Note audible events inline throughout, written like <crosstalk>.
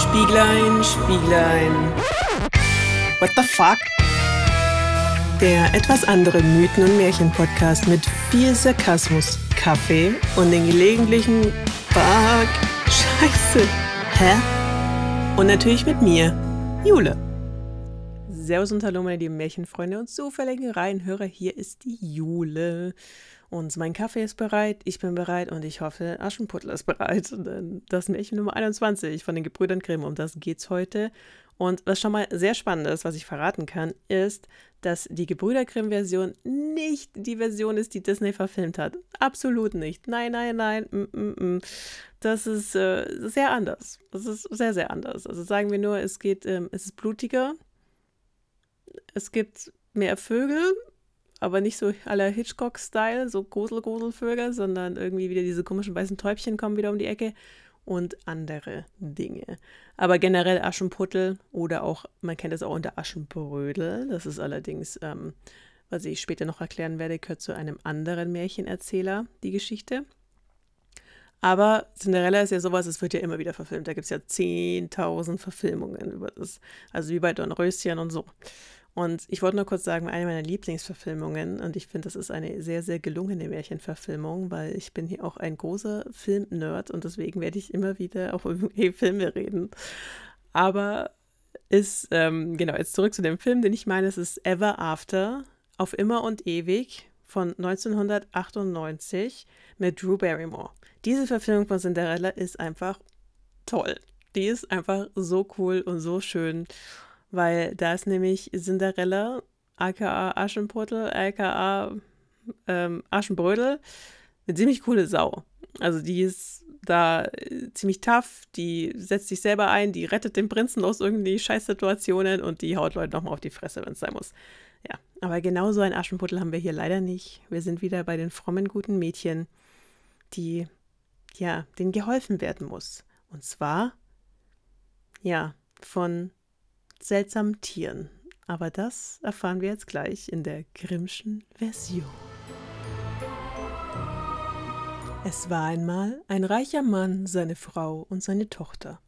Spieglein, Spieglein. What the fuck? Der etwas andere Mythen- und Märchen-Podcast mit viel Sarkasmus, Kaffee und den gelegentlichen Fuck, Scheiße, hä? Und natürlich mit mir, Jule. Servus und Hallo, meine lieben Märchenfreunde und zufälligen Reihenhörer. Hier ist die Jule. Und mein Kaffee ist bereit, ich bin bereit und ich hoffe, Aschenputtel ist bereit. Denn das Märchen Nummer 21 von den Gebrüdern Grimm, um das geht's heute. Und was schon mal sehr spannend ist, was ich verraten kann, ist, dass die Gebrüder Grimm-Version nicht die Version ist, die Disney verfilmt hat. Absolut nicht. Nein, nein, nein. Mm, mm, mm. Das ist äh, sehr anders. Das ist sehr, sehr anders. Also sagen wir nur, es geht, ähm, es ist blutiger. Es gibt mehr Vögel, aber nicht so aller Hitchcock-Style, so Grusel-Gruselvögel, sondern irgendwie wieder diese komischen weißen Täubchen kommen wieder um die Ecke und andere Dinge. Aber generell Aschenputtel oder auch, man kennt es auch unter Aschenbrödel, das ist allerdings, ähm, was ich später noch erklären werde, gehört zu einem anderen Märchenerzähler, die Geschichte. Aber Cinderella ist ja sowas, es wird ja immer wieder verfilmt. Da gibt es ja 10.000 Verfilmungen über das. Also wie bei Dornröschen und so. Und ich wollte nur kurz sagen, eine meiner Lieblingsverfilmungen, und ich finde, das ist eine sehr, sehr gelungene Märchenverfilmung, weil ich bin hier auch ein großer Film-Nerd und deswegen werde ich immer wieder auch <laughs> über Filme reden. Aber ist, ähm, genau, jetzt zurück zu dem Film, den ich meine, es ist Ever After, auf immer und ewig von 1998 mit Drew Barrymore. Diese Verfilmung von Cinderella ist einfach toll. Die ist einfach so cool und so schön weil da ist nämlich Cinderella, aka Aschenputtel, aka ähm, Aschenbrödel, eine ziemlich coole Sau. Also die ist da äh, ziemlich tough, die setzt sich selber ein, die rettet den Prinzen aus irgendwie Scheißsituationen und die haut Leute nochmal auf die Fresse, wenn es sein muss. Ja, aber genau so ein Aschenputtel haben wir hier leider nicht. Wir sind wieder bei den frommen, guten Mädchen, die, ja, denen geholfen werden muss. Und zwar, ja, von seltsamen Tieren. Aber das erfahren wir jetzt gleich in der Grimmschen Version. Es war einmal ein reicher Mann, seine Frau und seine Tochter.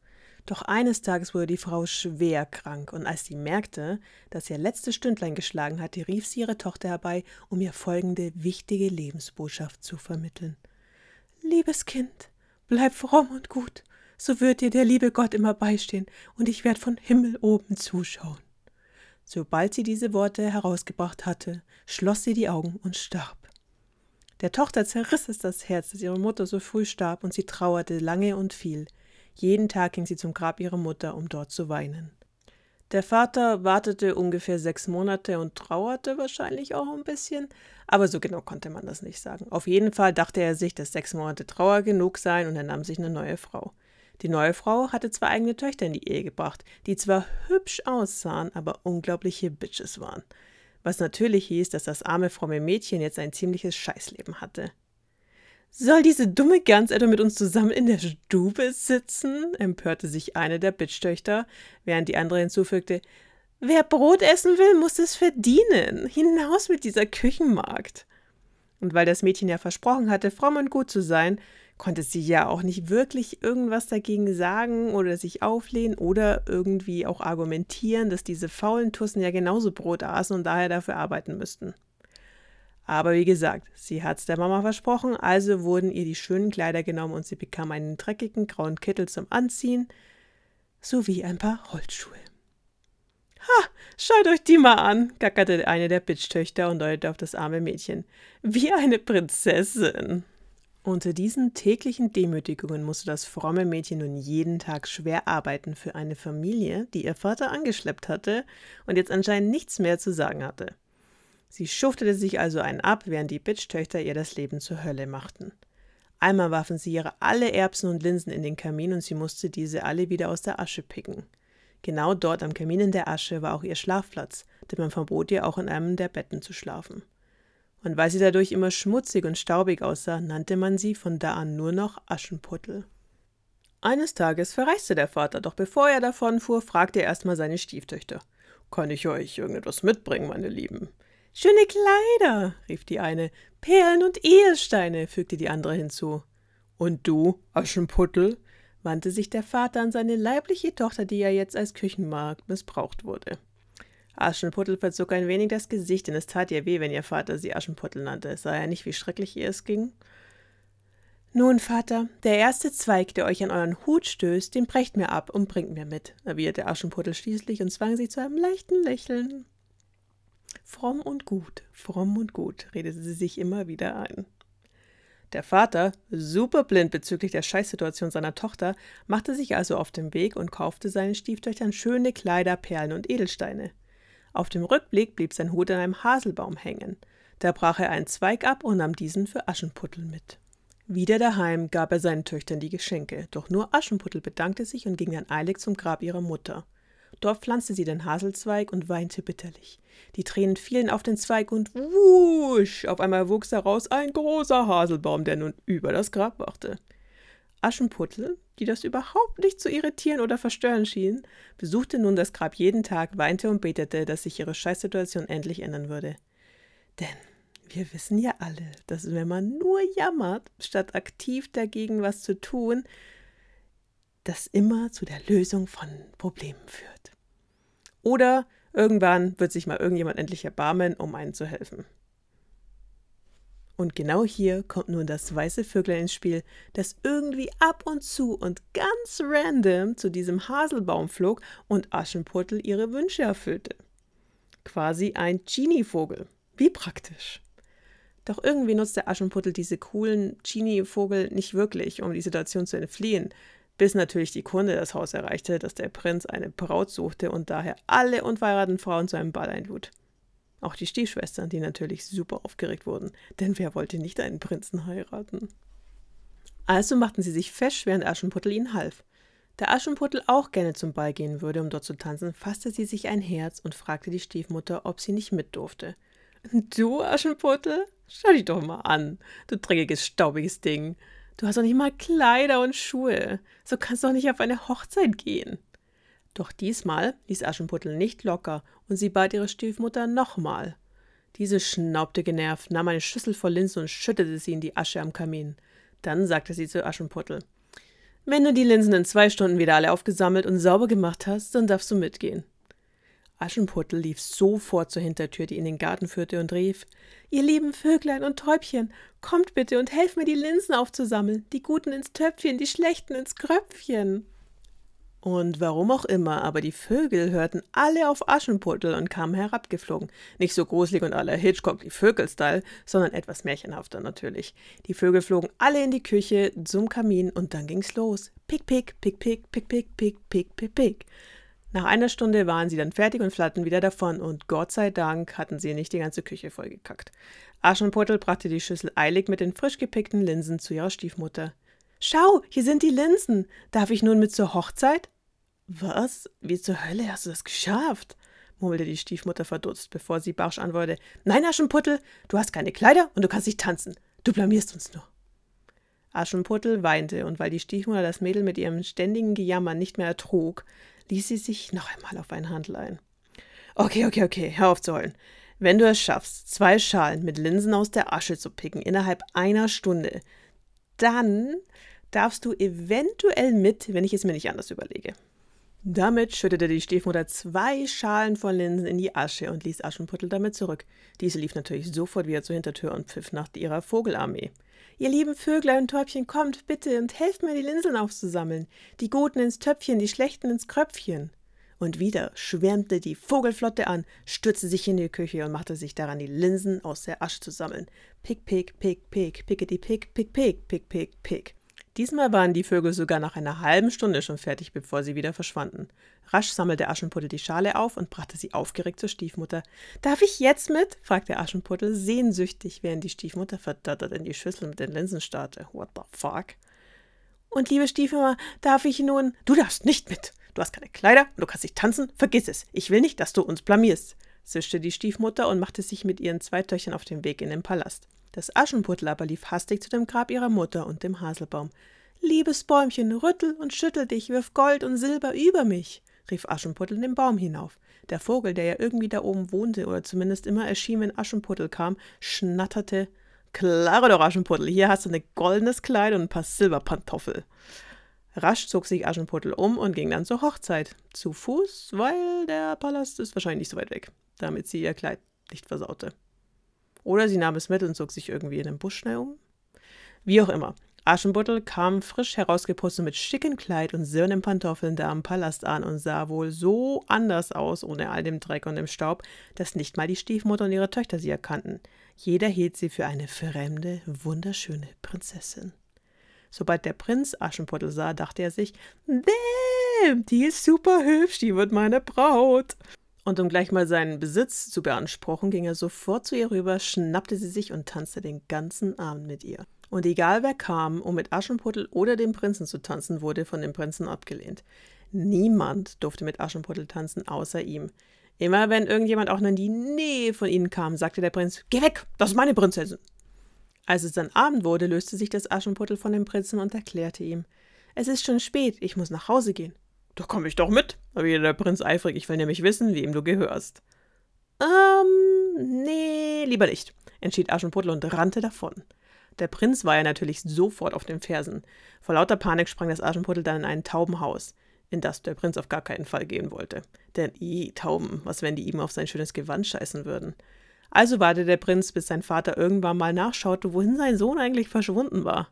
Doch eines Tages wurde die Frau schwer krank, und als sie merkte, dass ihr letztes Stündlein geschlagen hatte, rief sie ihre Tochter herbei, um ihr folgende wichtige Lebensbotschaft zu vermitteln. Liebes Kind, bleib fromm und gut, so wird dir der liebe Gott immer beistehen, und ich werde von Himmel oben zuschauen. Sobald sie diese Worte herausgebracht hatte, schloss sie die Augen und starb. Der Tochter zerriss es das Herz, dass ihre Mutter so früh starb, und sie trauerte lange und viel. Jeden Tag ging sie zum Grab ihrer Mutter, um dort zu weinen. Der Vater wartete ungefähr sechs Monate und trauerte wahrscheinlich auch ein bisschen, aber so genau konnte man das nicht sagen. Auf jeden Fall dachte er sich, dass sechs Monate Trauer genug seien und er nahm sich eine neue Frau. Die neue Frau hatte zwei eigene Töchter in die Ehe gebracht, die zwar hübsch aussahen, aber unglaubliche Bitches waren. Was natürlich hieß, dass das arme, fromme Mädchen jetzt ein ziemliches Scheißleben hatte. Soll diese dumme Gans etwa mit uns zusammen in der Stube sitzen? empörte sich eine der Bitchtöchter, während die andere hinzufügte: Wer Brot essen will, muss es verdienen. Hinaus mit dieser Küchenmagd. Und weil das Mädchen ja versprochen hatte, fromm und gut zu sein, konnte sie ja auch nicht wirklich irgendwas dagegen sagen oder sich auflehnen oder irgendwie auch argumentieren, dass diese faulen Tussen ja genauso Brot aßen und daher dafür arbeiten müssten. Aber wie gesagt, sie hat's der Mama versprochen, also wurden ihr die schönen Kleider genommen und sie bekam einen dreckigen grauen Kittel zum Anziehen sowie ein paar Holzschuhe. Ha, schaut euch die mal an, gackerte eine der Bitchtöchter und deutete auf das arme Mädchen. Wie eine Prinzessin. Unter diesen täglichen Demütigungen musste das fromme Mädchen nun jeden Tag schwer arbeiten für eine Familie, die ihr Vater angeschleppt hatte und jetzt anscheinend nichts mehr zu sagen hatte. Sie schuftete sich also einen ab, während die Bitch-Töchter ihr das Leben zur Hölle machten. Einmal warfen sie ihre alle Erbsen und Linsen in den Kamin und sie musste diese alle wieder aus der Asche picken. Genau dort am Kamin in der Asche war auch ihr Schlafplatz, denn man verbot ihr auch in einem der Betten zu schlafen und weil sie dadurch immer schmutzig und staubig aussah, nannte man sie von da an nur noch Aschenputtel. Eines Tages verreiste der Vater, doch bevor er davonfuhr, fragte er erstmal seine Stieftöchter. Kann ich euch irgendetwas mitbringen, meine Lieben? Schöne Kleider, rief die eine. Perlen und Edelsteine, fügte die andere hinzu. Und du, Aschenputtel? wandte sich der Vater an seine leibliche Tochter, die ja jetzt als Küchenmarkt missbraucht wurde. Aschenputtel verzog ein wenig das Gesicht, denn es tat ihr weh, wenn ihr Vater sie Aschenputtel nannte. Es sah ja nicht, wie schrecklich ihr es ging. Nun, Vater, der erste Zweig, der euch an euren Hut stößt, den brecht mir ab und bringt mir mit, erwiderte Aschenputtel schließlich und zwang sich zu einem leichten Lächeln. Fromm und gut, fromm und gut, redete sie sich immer wieder ein. Der Vater, superblind bezüglich der Scheißsituation seiner Tochter, machte sich also auf den Weg und kaufte seinen Stieftöchtern schöne Kleider, Perlen und Edelsteine. Auf dem Rückblick blieb sein Hut an einem Haselbaum hängen. Da brach er einen Zweig ab und nahm diesen für Aschenputtel mit. Wieder daheim gab er seinen Töchtern die Geschenke, doch nur Aschenputtel bedankte sich und ging dann eilig zum Grab ihrer Mutter. Dort pflanzte sie den Haselzweig und weinte bitterlich. Die Tränen fielen auf den Zweig und wusch, auf einmal wuchs daraus ein großer Haselbaum, der nun über das Grab wachte. Aschenputtel, die das überhaupt nicht zu irritieren oder verstören schien, besuchte nun das Grab jeden Tag, weinte und betete, dass sich ihre Scheißsituation endlich ändern würde. Denn wir wissen ja alle, dass wenn man nur jammert, statt aktiv dagegen was zu tun, das immer zu der Lösung von Problemen führt. Oder irgendwann wird sich mal irgendjemand endlich erbarmen, um einen zu helfen. Und genau hier kommt nun das weiße Vöglein ins Spiel, das irgendwie ab und zu und ganz random zu diesem Haselbaum flog und Aschenputtel ihre Wünsche erfüllte. Quasi ein Genie-Vogel. Wie praktisch. Doch irgendwie nutzt der Aschenputtel diese coolen Genie-Vogel nicht wirklich, um die Situation zu entfliehen, bis natürlich die Kunde das Haus erreichte, dass der Prinz eine Braut suchte und daher alle unverheirateten Frauen zu einem Ball einlud. Auch die Stiefschwestern, die natürlich super aufgeregt wurden, denn wer wollte nicht einen Prinzen heiraten? Also machten sie sich fesch, während Aschenputtel ihnen half. Da Aschenputtel auch gerne zum Ball gehen würde, um dort zu tanzen, fasste sie sich ein Herz und fragte die Stiefmutter, ob sie nicht mit durfte. Du, Aschenputtel? Schau dich doch mal an, du dreckiges, staubiges Ding. Du hast doch nicht mal Kleider und Schuhe. So kannst du doch nicht auf eine Hochzeit gehen. Doch diesmal ließ Aschenputtel nicht locker und sie bat ihre Stiefmutter nochmal. Diese schnaubte genervt, nahm eine Schüssel voll Linsen und schüttete sie in die Asche am Kamin. Dann sagte sie zu Aschenputtel: Wenn du die Linsen in zwei Stunden wieder alle aufgesammelt und sauber gemacht hast, dann darfst du mitgehen. Aschenputtel lief sofort zur Hintertür, die in den Garten führte, und rief: Ihr lieben Vöglein und Täubchen, kommt bitte und helft mir, die Linsen aufzusammeln, die guten ins Töpfchen, die schlechten ins Kröpfchen. Und warum auch immer, aber die Vögel hörten alle auf Aschenputtel und kamen herabgeflogen. Nicht so gruselig und aller Hitchcock wie Vögel-Style, sondern etwas märchenhafter natürlich. Die Vögel flogen alle in die Küche, zum Kamin und dann ging's los. Pick, pick, pick, pick, pick, pick, pick, pick, pick, pick. Nach einer Stunde waren sie dann fertig und flatterten wieder davon und Gott sei Dank hatten sie nicht die ganze Küche vollgekackt. Aschenputtel brachte die Schüssel eilig mit den frisch gepickten Linsen zu ihrer Stiefmutter. Schau, hier sind die Linsen. Darf ich nun mit zur Hochzeit? Was? Wie zur Hölle hast du das geschafft? murmelte die Stiefmutter verdutzt, bevor sie barsch antwortete. Nein, Aschenputtel, du hast keine Kleider und du kannst nicht tanzen. Du blamierst uns nur. Aschenputtel weinte, und weil die Stiefmutter das Mädel mit ihrem ständigen Gejammer nicht mehr ertrug, ließ sie sich noch einmal auf einen Handel ein. Okay, okay, okay, hör auf zu heulen. Wenn du es schaffst, zwei Schalen mit Linsen aus der Asche zu picken innerhalb einer Stunde, dann darfst du eventuell mit, wenn ich es mir nicht anders überlege. Damit schüttete die Stiefmutter zwei Schalen von Linsen in die Asche und ließ Aschenputtel damit zurück. Diese lief natürlich sofort wieder zur Hintertür und pfiff nach ihrer Vogelarmee. Ihr lieben Vöglein und Täubchen, kommt bitte und helft mir, die Linsen aufzusammeln. Die Guten ins Töpfchen, die Schlechten ins Kröpfchen. Und wieder schwärmte die Vogelflotte an, stürzte sich in die Küche und machte sich daran, die Linsen aus der Asche zu sammeln. Pick, pick, pick, pick, pickety, pick, pick, pick, pick, pick, pick. Diesmal waren die Vögel sogar nach einer halben Stunde schon fertig, bevor sie wieder verschwanden. Rasch sammelte Aschenputtel die Schale auf und brachte sie aufgeregt zur Stiefmutter. Darf ich jetzt mit? fragte Aschenputtel sehnsüchtig, während die Stiefmutter verdattert in die Schüssel mit den Linsen starrte. What the fuck? Und liebe Stiefmama, darf ich nun. Du darfst nicht mit. Du hast keine Kleider und du kannst nicht tanzen. Vergiss es. Ich will nicht, dass du uns blamierst, zischte die Stiefmutter und machte sich mit ihren zwei Töchtern auf den Weg in den Palast. Das Aschenputtel aber lief hastig zu dem Grab ihrer Mutter und dem Haselbaum. Liebes Bäumchen, rüttel und schüttel dich, wirf Gold und Silber über mich, rief Aschenputtel den Baum hinauf. Der Vogel, der ja irgendwie da oben wohnte oder zumindest immer erschien, wenn Aschenputtel kam, schnatterte. Klare doch, Aschenputtel, hier hast du ein goldenes Kleid und ein paar Silberpantoffel. Rasch zog sich Aschenputtel um und ging dann zur Hochzeit. Zu Fuß, weil der Palast ist wahrscheinlich nicht so weit weg, damit sie ihr Kleid nicht versaute. Oder sie nahm es mit und zog sich irgendwie in den Busch schnell um. Wie auch immer. Aschenputtel kam frisch herausgeputzt mit schicken Kleid und silbernen Pantoffeln da am Palast an und sah wohl so anders aus, ohne all dem Dreck und dem Staub, dass nicht mal die Stiefmutter und ihre Töchter sie erkannten. Jeder hielt sie für eine fremde, wunderschöne Prinzessin. Sobald der Prinz Aschenputtel sah, dachte er sich, Bäm, die ist super hübsch, die wird meine Braut. Und um gleich mal seinen Besitz zu beanspruchen, ging er sofort zu ihr rüber, schnappte sie sich und tanzte den ganzen Abend mit ihr. Und egal wer kam, um mit Aschenputtel oder dem Prinzen zu tanzen, wurde von dem Prinzen abgelehnt. Niemand durfte mit Aschenputtel tanzen, außer ihm. Immer wenn irgendjemand auch nur in die Nähe von ihnen kam, sagte der Prinz: Geh weg, das ist meine Prinzessin. Als es dann Abend wurde, löste sich das Aschenputtel von dem Prinzen und erklärte ihm: Es ist schon spät, ich muss nach Hause gehen. Da komme ich doch mit, erwiderte der Prinz eifrig. Ich will nämlich wissen, wem du gehörst. Ähm, nee, lieber nicht, entschied Aschenputtel und rannte davon. Der Prinz war ja natürlich sofort auf den Fersen. Vor lauter Panik sprang das Aschenputtel dann in ein Taubenhaus, in das der Prinz auf gar keinen Fall gehen wollte. Denn, i, Tauben, was wenn die ihm auf sein schönes Gewand scheißen würden? Also wartete der Prinz, bis sein Vater irgendwann mal nachschaute, wohin sein Sohn eigentlich verschwunden war.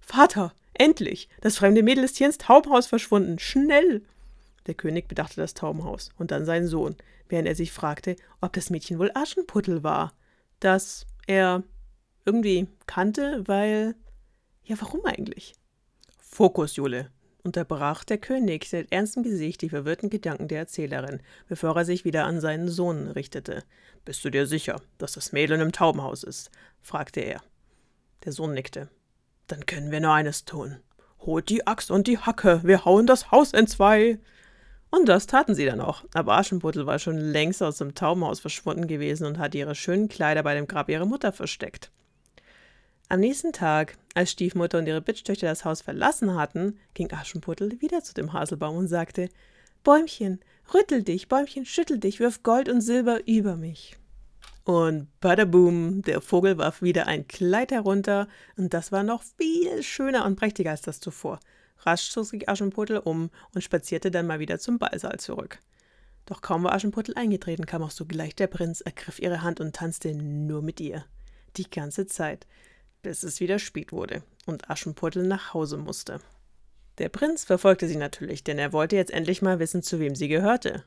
Vater, endlich! Das fremde Mädel ist hier ins Taubenhaus verschwunden. Schnell! Der König bedachte das Taubenhaus und dann seinen Sohn, während er sich fragte, ob das Mädchen wohl Aschenputtel war, das er irgendwie kannte, weil. Ja, warum eigentlich? Fokus, Jule, unterbrach der König mit ernstem Gesicht die verwirrten Gedanken der Erzählerin, bevor er sich wieder an seinen Sohn richtete. Bist du dir sicher, dass das Mädel im Taubenhaus ist? fragte er. Der Sohn nickte. Dann können wir nur eines tun. Holt die Axt und die Hacke, wir hauen das Haus entzwei. Und das taten sie dann auch. Aber Aschenputtel war schon längst aus dem Taubenhaus verschwunden gewesen und hatte ihre schönen Kleider bei dem Grab ihrer Mutter versteckt. Am nächsten Tag, als Stiefmutter und ihre Bitchtöchter das Haus verlassen hatten, ging Aschenputtel wieder zu dem Haselbaum und sagte: Bäumchen, rüttel dich, Bäumchen, schüttel dich, wirf Gold und Silber über mich. Und badaboom, der Vogel warf wieder ein Kleid herunter, und das war noch viel schöner und prächtiger als das zuvor. Rasch zog sich Aschenputtel um und spazierte dann mal wieder zum Ballsaal zurück. Doch kaum war Aschenputtel eingetreten, kam auch sogleich der Prinz, ergriff ihre Hand und tanzte nur mit ihr. Die ganze Zeit bis es wieder spät wurde und Aschenputtel nach Hause musste. Der Prinz verfolgte sie natürlich, denn er wollte jetzt endlich mal wissen, zu wem sie gehörte.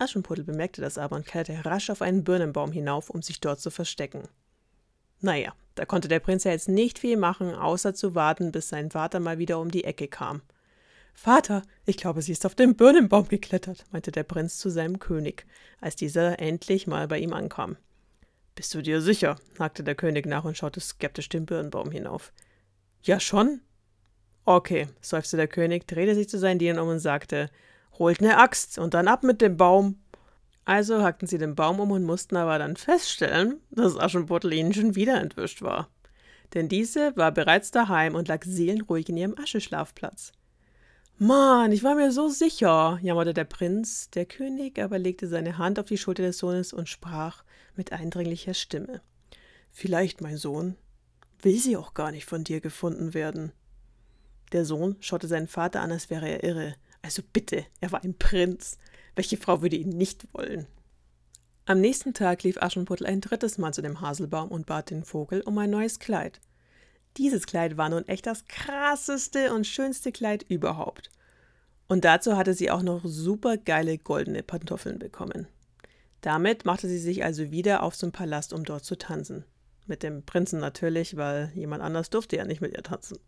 Aschenputtel bemerkte das aber und kletterte rasch auf einen Birnenbaum hinauf, um sich dort zu verstecken. Naja, da konnte der Prinz ja jetzt nicht viel machen, außer zu warten, bis sein Vater mal wieder um die Ecke kam. Vater, ich glaube, sie ist auf den Birnenbaum geklettert, meinte der Prinz zu seinem König, als dieser endlich mal bei ihm ankam. Bist du dir sicher? hakte der König nach und schaute skeptisch den Birnbaum hinauf. Ja, schon? Okay, seufzte der König, drehte sich zu seinen Dienern um und sagte: Holt ne Axt und dann ab mit dem Baum. Also hackten sie den Baum um und mussten aber dann feststellen, dass Aschenputtel ihnen schon wieder entwischt war. Denn diese war bereits daheim und lag seelenruhig in ihrem Ascheschlafplatz. Mann, ich war mir so sicher, jammerte der Prinz. Der König aber legte seine Hand auf die Schulter des Sohnes und sprach mit eindringlicher Stimme. Vielleicht, mein Sohn, will sie auch gar nicht von dir gefunden werden. Der Sohn schaute seinen Vater an, als wäre er irre. Also bitte, er war ein Prinz. Welche Frau würde ihn nicht wollen? Am nächsten Tag lief Aschenputtel ein drittes Mal zu dem Haselbaum und bat den Vogel um ein neues Kleid. Dieses Kleid war nun echt das krasseste und schönste Kleid überhaupt. Und dazu hatte sie auch noch super geile goldene Pantoffeln bekommen. Damit machte sie sich also wieder auf zum Palast, um dort zu tanzen. Mit dem Prinzen natürlich, weil jemand anders durfte ja nicht mit ihr tanzen.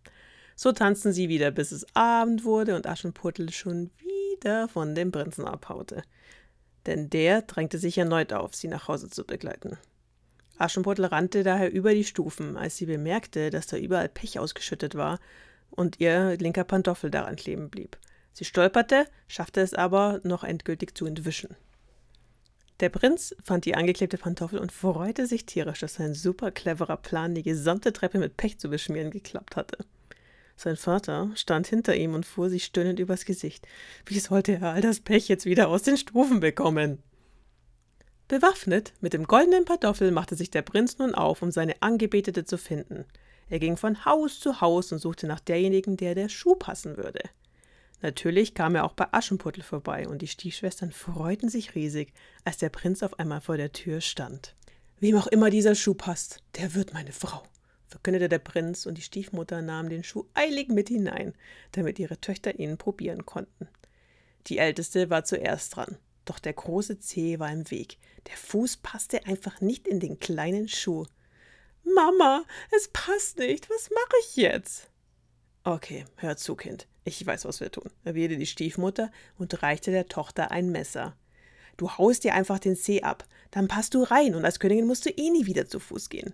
So tanzten sie wieder, bis es Abend wurde und Aschenputtel schon wieder von dem Prinzen abhaute. Denn der drängte sich erneut auf, sie nach Hause zu begleiten. Aschenputtel rannte daher über die Stufen, als sie bemerkte, dass da überall Pech ausgeschüttet war und ihr linker Pantoffel daran kleben blieb. Sie stolperte, schaffte es aber, noch endgültig zu entwischen. Der Prinz fand die angeklebte Pantoffel und freute sich tierisch, dass sein super cleverer Plan, die gesamte Treppe mit Pech zu beschmieren, geklappt hatte. Sein Vater stand hinter ihm und fuhr sich stöhnend übers Gesicht. Wie sollte er all das Pech jetzt wieder aus den Stufen bekommen? Bewaffnet mit dem goldenen Pantoffel machte sich der Prinz nun auf, um seine Angebetete zu finden. Er ging von Haus zu Haus und suchte nach derjenigen, der der Schuh passen würde. Natürlich kam er auch bei Aschenputtel vorbei und die Stiefschwestern freuten sich riesig, als der Prinz auf einmal vor der Tür stand. Wem auch immer dieser Schuh passt, der wird meine Frau, verkündete der Prinz und die Stiefmutter nahm den Schuh eilig mit hinein, damit ihre Töchter ihn probieren konnten. Die Älteste war zuerst dran, doch der große Zeh war im Weg. Der Fuß passte einfach nicht in den kleinen Schuh. Mama, es passt nicht. Was mache ich jetzt? Okay, hör zu, Kind. Ich weiß, was wir tun, erwiderte die Stiefmutter und reichte der Tochter ein Messer. Du haust dir einfach den Zeh ab, dann passt du rein und als Königin musst du eh nie wieder zu Fuß gehen.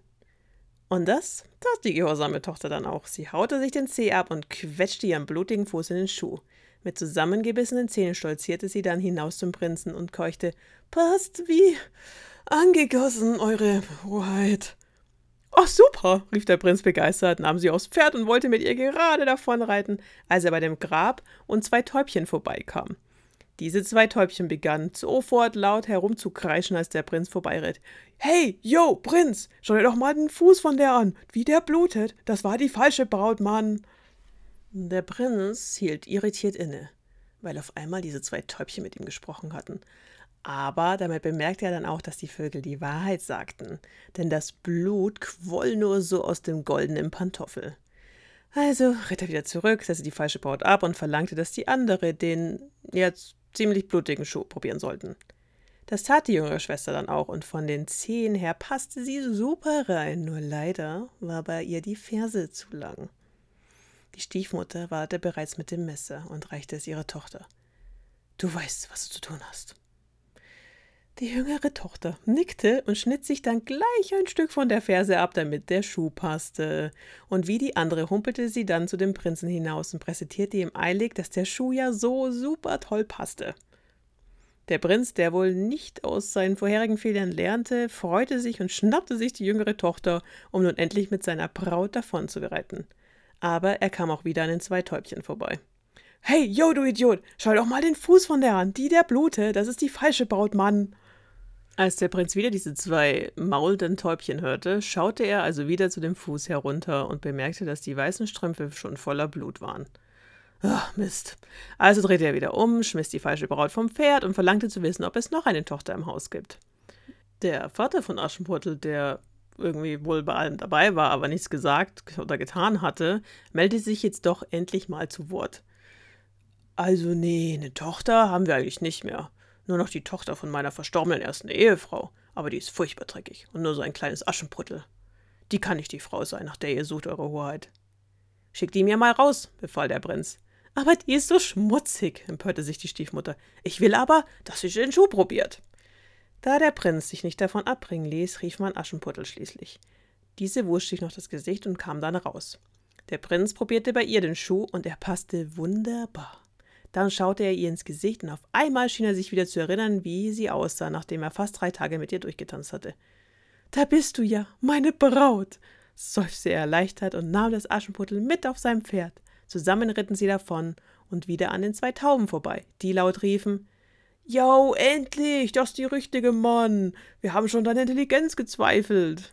Und das tat die gehorsame Tochter dann auch. Sie haute sich den Zeh ab und quetschte ihren blutigen Fuß in den Schuh. Mit zusammengebissenen Zähnen stolzierte sie dann hinaus zum Prinzen und keuchte: Passt wie angegossen, Eure Hoheit. Ach super, rief der Prinz begeistert, nahm sie aufs Pferd und wollte mit ihr gerade davonreiten, als er bei dem Grab und zwei Täubchen vorbeikam. Diese zwei Täubchen begannen sofort laut herumzukreischen, als der Prinz vorbeiritt. Hey, yo, Prinz, schau dir doch mal den Fuß von der an, wie der blutet. Das war die falsche Braut, Mann. Der Prinz hielt irritiert inne, weil auf einmal diese zwei Täubchen mit ihm gesprochen hatten. Aber damit bemerkte er dann auch, dass die Vögel die Wahrheit sagten, denn das Blut quoll nur so aus dem goldenen Pantoffel. Also ritt er wieder zurück, setzte die falsche Braut ab und verlangte, dass die andere den jetzt ziemlich blutigen Schuh probieren sollten. Das tat die jüngere Schwester dann auch, und von den Zehen her passte sie super rein, nur leider war bei ihr die Ferse zu lang. Die Stiefmutter wartete bereits mit dem Messer und reichte es ihrer Tochter. Du weißt, was du zu tun hast. Die jüngere Tochter nickte und schnitt sich dann gleich ein Stück von der Ferse ab, damit der Schuh passte. Und wie die andere humpelte sie dann zu dem Prinzen hinaus und präsentierte ihm eilig, dass der Schuh ja so super toll passte. Der Prinz, der wohl nicht aus seinen vorherigen Fehlern lernte, freute sich und schnappte sich die jüngere Tochter, um nun endlich mit seiner Braut davon zu bereiten. Aber er kam auch wieder an den zwei Täubchen vorbei. Hey, yo, du Idiot, schau doch mal den Fuß von der an, die der Blute, das ist die falsche Braut, Mann. Als der Prinz wieder diese zwei maulenden Täubchen hörte, schaute er also wieder zu dem Fuß herunter und bemerkte, dass die weißen Strümpfe schon voller Blut waren. Ach, Mist. Also drehte er wieder um, schmiss die falsche Braut vom Pferd und verlangte zu wissen, ob es noch eine Tochter im Haus gibt. Der Vater von Aschenputtel, der irgendwie wohl bei allem dabei war, aber nichts gesagt oder getan hatte, meldete sich jetzt doch endlich mal zu Wort. Also nee, eine Tochter haben wir eigentlich nicht mehr. Nur noch die Tochter von meiner verstorbenen ersten Ehefrau, aber die ist furchtbar dreckig und nur so ein kleines Aschenputtel. Die kann nicht die Frau sein, nach der ihr sucht, Eure Hoheit. Schickt die mir mal raus, befahl der Prinz. Aber die ist so schmutzig, empörte sich die Stiefmutter. Ich will aber, dass sie den Schuh probiert. Da der Prinz sich nicht davon abbringen ließ, rief man Aschenputtel schließlich. Diese wusch sich noch das Gesicht und kam dann raus. Der Prinz probierte bei ihr den Schuh und er passte wunderbar. Dann schaute er ihr ins Gesicht und auf einmal schien er sich wieder zu erinnern, wie sie aussah, nachdem er fast drei Tage mit ihr durchgetanzt hatte. Da bist du ja, meine Braut, seufzte er erleichtert und nahm das Aschenputtel mit auf sein Pferd. Zusammen ritten sie davon und wieder an den zwei Tauben vorbei, die laut riefen Jo, endlich, das ist die richtige Mann. Wir haben schon deine Intelligenz gezweifelt.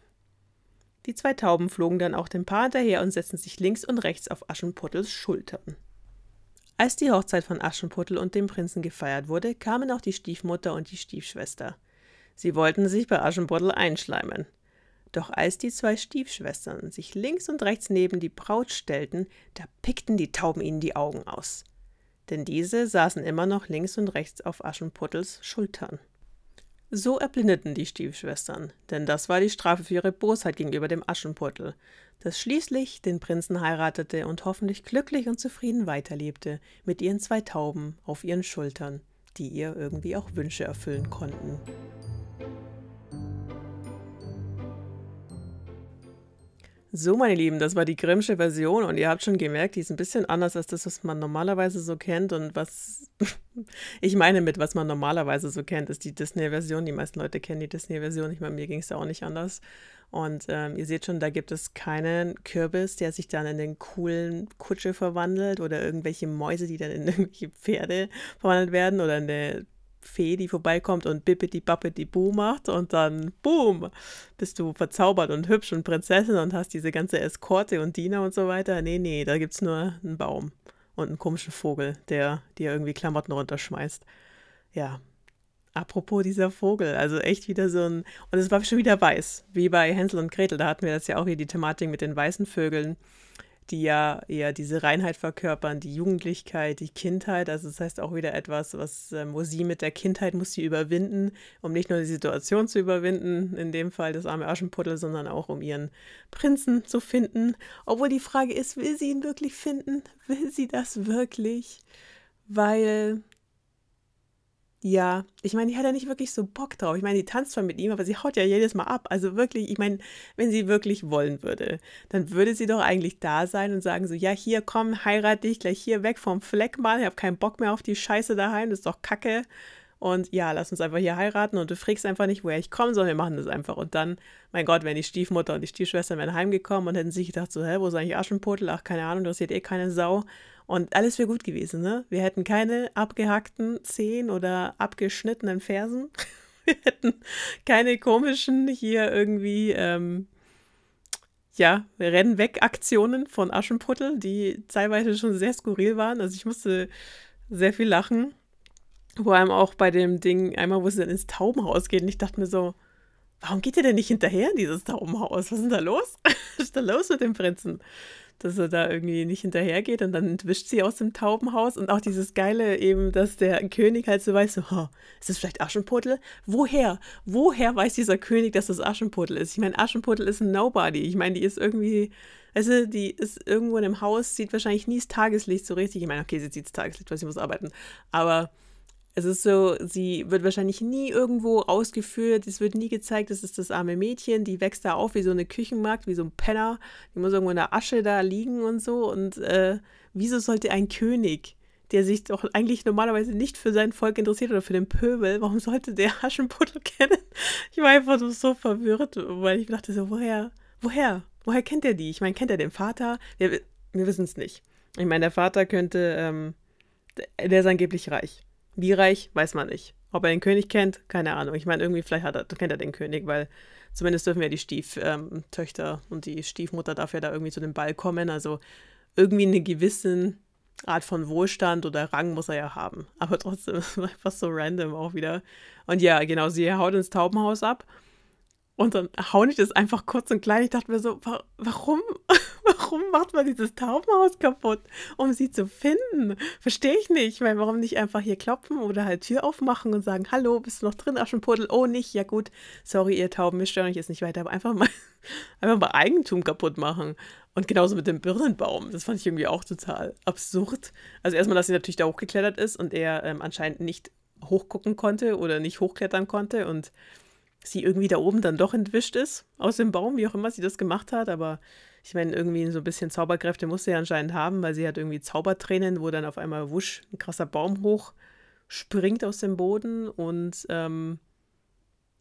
Die zwei Tauben flogen dann auch dem Paar hinterher und setzten sich links und rechts auf Aschenputtels Schultern. Als die Hochzeit von Aschenputtel und dem Prinzen gefeiert wurde, kamen auch die Stiefmutter und die Stiefschwester. Sie wollten sich bei Aschenputtel einschleimen. Doch als die zwei Stiefschwestern sich links und rechts neben die Braut stellten, da pickten die Tauben ihnen die Augen aus. Denn diese saßen immer noch links und rechts auf Aschenputtels Schultern. So erblindeten die Stiefschwestern, denn das war die Strafe für ihre Bosheit gegenüber dem Aschenputtel, das schließlich den Prinzen heiratete und hoffentlich glücklich und zufrieden weiterlebte mit ihren zwei Tauben auf ihren Schultern, die ihr irgendwie auch Wünsche erfüllen konnten. So, meine Lieben, das war die Grimmsche Version und ihr habt schon gemerkt, die ist ein bisschen anders als das, was man normalerweise so kennt und was <laughs> ich meine mit, was man normalerweise so kennt, ist die Disney-Version. Die meisten Leute kennen die Disney-Version. Ich meine, mir ging es ja auch nicht anders. Und ähm, ihr seht schon, da gibt es keinen Kürbis, der sich dann in den coolen Kutsche verwandelt oder irgendwelche Mäuse, die dann in <laughs> irgendwelche Pferde verwandelt werden oder eine Fee, die vorbeikommt und bippidi bappidi boo macht und dann boom, bist du verzaubert und hübsch und Prinzessin und hast diese ganze Eskorte und Diener und so weiter. Nee, nee, da gibt es nur einen Baum und einen komischen Vogel, der dir irgendwie Klamotten runterschmeißt. Ja, apropos dieser Vogel, also echt wieder so ein, und es war schon wieder weiß, wie bei Hänsel und Gretel, da hatten wir das ja auch hier die Thematik mit den weißen Vögeln die ja eher diese Reinheit verkörpern, die Jugendlichkeit, die Kindheit. Also das heißt auch wieder etwas, was, ähm, wo sie mit der Kindheit muss sie überwinden, um nicht nur die Situation zu überwinden, in dem Fall das arme Aschenputtel, sondern auch um ihren Prinzen zu finden. Obwohl die Frage ist, will sie ihn wirklich finden? Will sie das wirklich? Weil ja, ich meine, die hat ja nicht wirklich so Bock drauf. Ich meine, die tanzt zwar mit ihm, aber sie haut ja jedes Mal ab. Also wirklich, ich meine, wenn sie wirklich wollen würde, dann würde sie doch eigentlich da sein und sagen so, ja, hier, komm, heirate dich gleich hier weg vom Fleck mal. Ich habe keinen Bock mehr auf die Scheiße daheim, das ist doch Kacke. Und ja, lass uns einfach hier heiraten und du fragst einfach nicht, woher ich komme, sondern wir machen das einfach. Und dann, mein Gott, wären die Stiefmutter und die Stiefschwester wären heimgekommen und hätten sich gedacht so, hä, wo ist eigentlich Aschenputtel? Ach, keine Ahnung, interessiert eh keine Sau. Und alles wäre gut gewesen, ne? Wir hätten keine abgehackten Zehen oder abgeschnittenen Fersen. <laughs> Wir hätten keine komischen hier irgendwie, ähm, ja, Rennweg-Aktionen von Aschenputtel, die teilweise schon sehr skurril waren. Also ich musste sehr viel lachen. Vor allem auch bei dem Ding, einmal, wo sie dann ins Taubenhaus geht. Und ich dachte mir so, warum geht ihr denn nicht hinterher in dieses Taubenhaus? Was ist denn da los? <laughs> Was ist da los mit dem Prinzen? Dass er da irgendwie nicht hinterhergeht und dann entwischt sie aus dem Taubenhaus und auch dieses Geile eben, dass der König halt so weiß, so, oh, ist das vielleicht Aschenputtel? Woher? Woher weiß dieser König, dass das Aschenputtel ist? Ich meine, Aschenputtel ist ein Nobody. Ich meine, die ist irgendwie, also die ist irgendwo in einem Haus, sieht wahrscheinlich nie das Tageslicht so richtig. Ich meine, okay, sie sieht das Tageslicht, weil sie muss arbeiten, aber es ist so, sie wird wahrscheinlich nie irgendwo ausgeführt, es wird nie gezeigt, das ist das arme Mädchen, die wächst da auf wie so eine Küchenmarkt, wie so ein Penner, die muss irgendwo in der Asche da liegen und so. Und äh, wieso sollte ein König, der sich doch eigentlich normalerweise nicht für sein Volk interessiert oder für den Pöbel, warum sollte der <laughs> Aschenputtel kennen? Ich war einfach so verwirrt, weil ich dachte so, woher, woher, woher kennt er die? Ich meine, kennt er den Vater? Wir, wir wissen es nicht. Ich meine, der Vater könnte, ähm, der ist angeblich reich. Wie reich, weiß man nicht. Ob er den König kennt, keine Ahnung. Ich meine, irgendwie vielleicht er, kennt er den König, weil zumindest dürfen ja die Stieftöchter ähm, und die Stiefmutter darf ja da irgendwie zu dem Ball kommen. Also irgendwie eine gewisse Art von Wohlstand oder Rang muss er ja haben. <laughs> Aber trotzdem fast so random auch wieder. Und ja, genau, sie haut ins Taubenhaus ab. Und dann hauen ich das einfach kurz und klein. Ich dachte mir so, warum? <laughs> warum macht man dieses Taubenhaus kaputt, um sie zu finden? Verstehe ich nicht. Weil warum nicht einfach hier klopfen oder halt Tür aufmachen und sagen, hallo, bist du noch drin, Aschenputtel? Oh, nicht, ja gut, sorry, ihr Tauben, wir stören euch jetzt nicht weiter, aber einfach mal, <laughs> einfach mal Eigentum kaputt machen. Und genauso mit dem Birnenbaum. Das fand ich irgendwie auch total absurd. Also erstmal, dass sie natürlich da hochgeklettert ist und er ähm, anscheinend nicht hochgucken konnte oder nicht hochklettern konnte und sie irgendwie da oben dann doch entwischt ist aus dem Baum, wie auch immer sie das gemacht hat, aber ich meine, irgendwie so ein bisschen Zauberkräfte muss sie ja anscheinend haben, weil sie hat irgendwie Zaubertränen, wo dann auf einmal wusch, ein krasser Baum hoch springt aus dem Boden und ähm,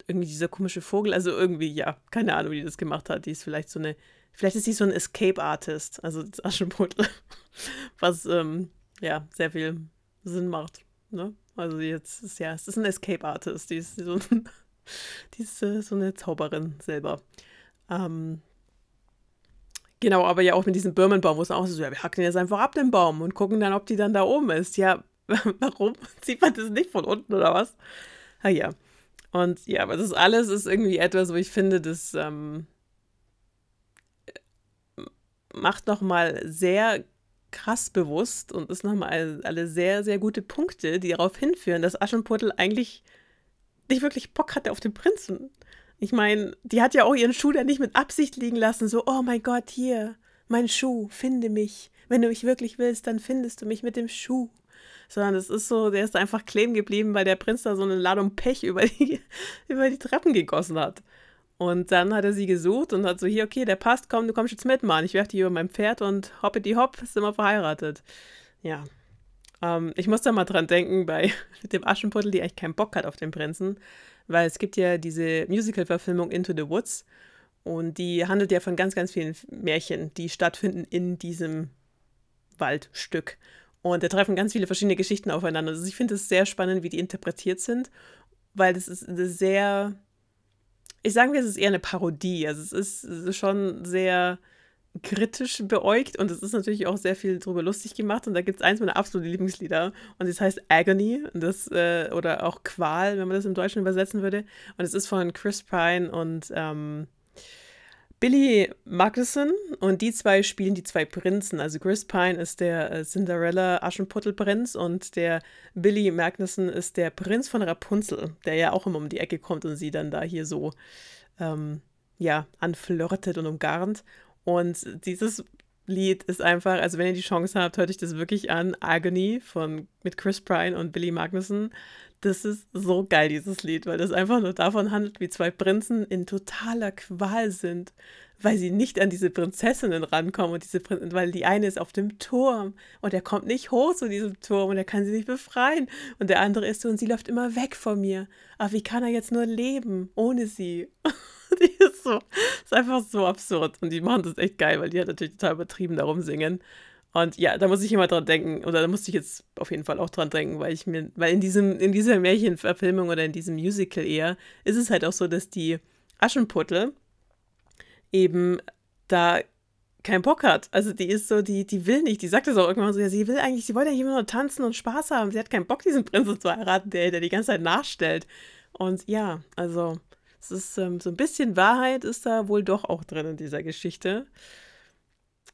irgendwie dieser komische Vogel, also irgendwie, ja, keine Ahnung, wie die das gemacht hat. Die ist vielleicht so eine, vielleicht ist sie so ein Escape-Artist, also das Aschenputtel, <laughs> was, ähm, ja, sehr viel Sinn macht. Ne? Also jetzt ist ja, es ist ein Escape-Artist, die ist so, <laughs> die ist, äh, so eine Zauberin selber. Ähm, Genau, aber ja auch mit diesem Birnenbaum, wo es auch so, ja, wir hacken jetzt einfach ab den Baum und gucken dann, ob die dann da oben ist. Ja, <laughs> warum? Sieht man das nicht von unten oder was? Ah ja. Und ja, aber das alles ist irgendwie etwas, wo ich finde, das ähm, macht nochmal sehr krass bewusst und ist nochmal alle sehr, sehr gute Punkte, die darauf hinführen, dass Aschenputtel eigentlich nicht wirklich Bock hatte auf den Prinzen. Ich meine, die hat ja auch ihren Schuh da nicht mit Absicht liegen lassen, so, oh mein Gott, hier, mein Schuh, finde mich. Wenn du mich wirklich willst, dann findest du mich mit dem Schuh. Sondern es ist so, der ist einfach kleben geblieben, weil der Prinz da so eine Ladung Pech über die, <laughs> über die Treppen gegossen hat. Und dann hat er sie gesucht und hat so, hier, okay, der passt, komm, du kommst jetzt mit, Mann. Ich werfe dich über mein Pferd und hoppeti hopp, sind wir verheiratet. Ja. Ähm, ich muss da mal dran denken, bei <laughs> dem Aschenputtel, die eigentlich keinen Bock hat auf den Prinzen, weil es gibt ja diese Musical-Verfilmung Into the Woods und die handelt ja von ganz, ganz vielen Märchen, die stattfinden in diesem Waldstück. Und da treffen ganz viele verschiedene Geschichten aufeinander. Also ich finde es sehr spannend, wie die interpretiert sind, weil das ist eine sehr, ich sage mir, es ist eher eine Parodie. Also es ist, es ist schon sehr kritisch beäugt und es ist natürlich auch sehr viel drüber lustig gemacht und da gibt es eins meiner absoluten Lieblingslieder und das heißt Agony das, äh, oder auch Qual, wenn man das im Deutschen übersetzen würde und es ist von Chris Pine und ähm, Billy Magnuson und die zwei spielen die zwei Prinzen. Also Chris Pine ist der äh, Cinderella Aschenputtelprinz und der Billy Magnuson ist der Prinz von Rapunzel, der ja auch immer um die Ecke kommt und sie dann da hier so ähm, ja, anflirtet und umgarnt. Und dieses Lied ist einfach, also wenn ihr die Chance habt, hört euch das wirklich an. Agony von, mit Chris Pine und Billy Magnuson. Das ist so geil, dieses Lied, weil das einfach nur davon handelt, wie zwei Prinzen in totaler Qual sind, weil sie nicht an diese Prinzessinnen rankommen und diese Prin weil die eine ist auf dem Turm und er kommt nicht hoch zu diesem Turm und er kann sie nicht befreien und der andere ist so und sie läuft immer weg von mir. Aber wie kann er jetzt nur leben ohne sie? <laughs> die ist so, ist einfach so absurd. Und die machen das echt geil, weil die halt natürlich total übertrieben darum singen. Und ja, da muss ich immer dran denken, oder da musste ich jetzt auf jeden Fall auch dran denken, weil ich mir, weil in diesem, in dieser Märchenverfilmung oder in diesem Musical eher, ist es halt auch so, dass die Aschenputtel eben da keinen Bock hat. Also die ist so, die, die will nicht. Die sagt es auch irgendwann so, ja, sie will eigentlich, sie wollte ja immer nur tanzen und Spaß haben. Sie hat keinen Bock, diesen Prinzen zu heiraten, der, der die ganze Zeit nachstellt. Und ja, also es ist ähm, so ein bisschen Wahrheit ist da wohl doch auch drin in dieser Geschichte.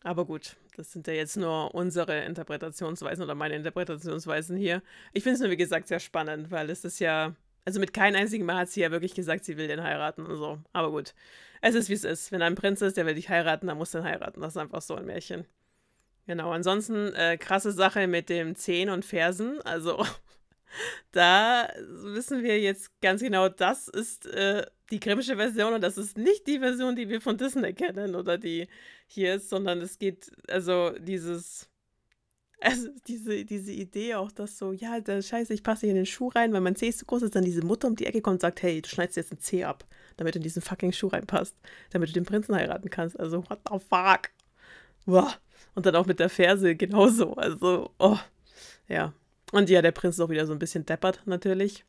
Aber gut, das sind ja jetzt nur unsere Interpretationsweisen oder meine Interpretationsweisen hier. Ich finde es nur, wie gesagt, sehr spannend, weil es ist ja, also mit keinem einzigen Mal hat sie ja wirklich gesagt, sie will den heiraten und so. Aber gut, es ist, wie es ist. Wenn ein Prinz ist, der will dich heiraten, dann muss er heiraten. Das ist einfach so ein Märchen. Genau, ansonsten äh, krasse Sache mit dem Zehen und Fersen. Also <laughs> da wissen wir jetzt ganz genau, das ist äh, die grimmsche Version und das ist nicht die Version, die wir von Disney kennen oder die hier ist, sondern es geht, also dieses, also diese, diese Idee auch, dass so, ja, der Scheiße, ich passe hier in den Schuh rein, weil mein Zeh ist zu groß ist, dann diese Mutter um die Ecke kommt und sagt, hey, du schneidest jetzt einen Zeh ab, damit du in diesen fucking Schuh reinpasst, damit du den Prinzen heiraten kannst. Also, what the fuck? Boah. Und dann auch mit der Ferse genauso. Also, oh, ja. Und ja, der Prinz ist auch wieder so ein bisschen deppert, natürlich.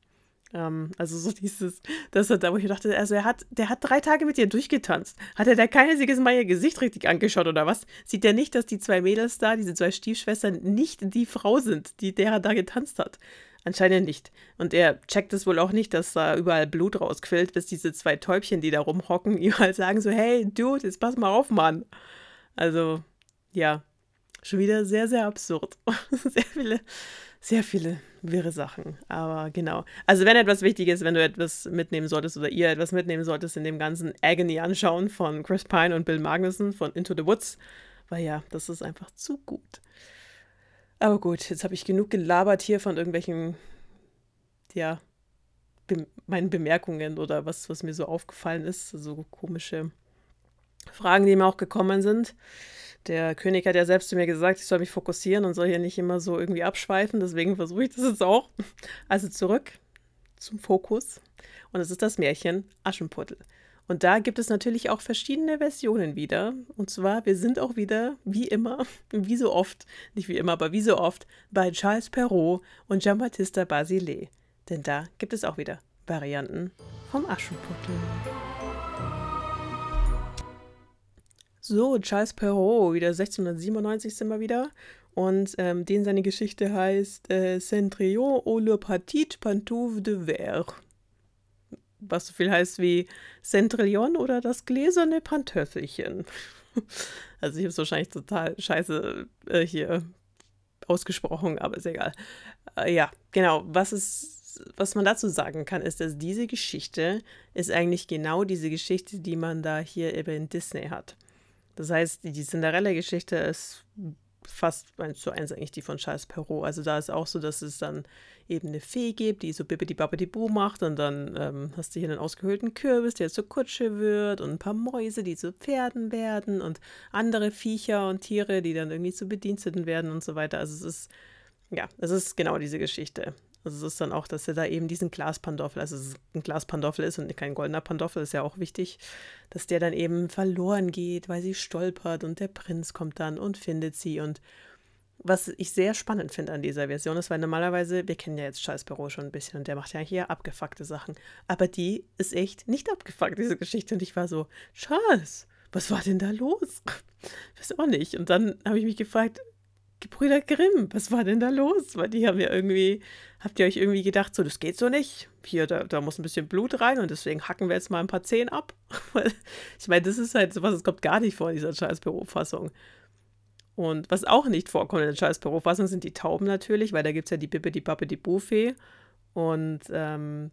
Ähm, also so <laughs> dieses, das hat da, wo ich dachte, also er hat, der hat drei Tage mit ihr durchgetanzt. Hat er da kein einziges Mal ihr Gesicht richtig angeschaut oder was? Sieht er nicht, dass die zwei Mädels da, diese zwei Stiefschwestern, nicht die Frau sind, die der da getanzt hat? Anscheinend nicht. Und er checkt es wohl auch nicht, dass da überall Blut rausquillt, bis diese zwei Täubchen, die da rumhocken, <laughs> ihm halt sagen so, hey, Dude, jetzt pass mal auf, Mann. Also, ja, schon wieder sehr, sehr absurd. <laughs> sehr viele sehr viele wirre Sachen. Aber genau. Also wenn etwas wichtig ist, wenn du etwas mitnehmen solltest oder ihr etwas mitnehmen solltest in dem ganzen Agony anschauen von Chris Pine und Bill Magnuson von Into the Woods, weil ja, das ist einfach zu gut. Aber gut, jetzt habe ich genug gelabert hier von irgendwelchen, ja, be meinen Bemerkungen oder was, was mir so aufgefallen ist. So komische Fragen, die mir auch gekommen sind. Der König hat ja selbst zu mir gesagt, ich soll mich fokussieren und soll hier nicht immer so irgendwie abschweifen. Deswegen versuche ich das jetzt auch. Also zurück zum Fokus. Und es ist das Märchen Aschenputtel. Und da gibt es natürlich auch verschiedene Versionen wieder. Und zwar, wir sind auch wieder, wie immer, <laughs> wie so oft, nicht wie immer, aber wie so oft, bei Charles Perrault und Giambattista Basile. Denn da gibt es auch wieder Varianten vom Aschenputtel. So, Charles Perrault, wieder 1697 sind wir wieder. Und ähm, den seine Geschichte heißt äh, Centrion ou le petit pantoufle de verre. Was so viel heißt wie Centrillon oder das gläserne Pantöffelchen. <laughs> also ich habe es wahrscheinlich total scheiße äh, hier ausgesprochen, aber ist egal. Äh, ja, genau. Was ist, was man dazu sagen kann, ist, dass diese Geschichte ist eigentlich genau diese Geschichte, die man da hier eben in Disney hat. Das heißt, die Cinderella-Geschichte ist fast eins zu eins eigentlich die von Charles Perrault. Also da ist auch so, dass es dann eben eine Fee gibt, die so bibbidi babbidi boo macht und dann ähm, hast du hier einen ausgehöhlten Kürbis, der zur Kutsche wird und ein paar Mäuse, die zu Pferden werden und andere Viecher und Tiere, die dann irgendwie zu Bediensteten werden und so weiter. Also es ist, ja, es ist genau diese Geschichte. Also es ist dann auch, dass er da eben diesen Glaspantoffel, also ein Glaspantoffel ist und kein goldener Pantoffel, ist ja auch wichtig, dass der dann eben verloren geht, weil sie stolpert und der Prinz kommt dann und findet sie und was ich sehr spannend finde an dieser Version ist, weil normalerweise, wir kennen ja jetzt Charles Perrault schon ein bisschen und der macht ja hier abgefuckte Sachen. Aber die ist echt nicht abgefuckt, diese Geschichte. Und ich war so, Charles, was war denn da los? <laughs> Ich weiß auch nicht. Und dann habe ich mich gefragt, Gebrüder Grimm, was war denn da los? Weil die haben ja irgendwie, habt ihr euch irgendwie gedacht, so, das geht so nicht. Hier, da, da muss ein bisschen Blut rein und deswegen hacken wir jetzt mal ein paar Zehen ab. <laughs> ich meine, das ist halt sowas, das kommt gar nicht vor in dieser scheiß Bürofassung. Und was auch nicht vorkommt in der scheiß Bürofassung sind die Tauben natürlich, weil da gibt es ja die Bippe, die Bappe, die Buffet. Und ähm,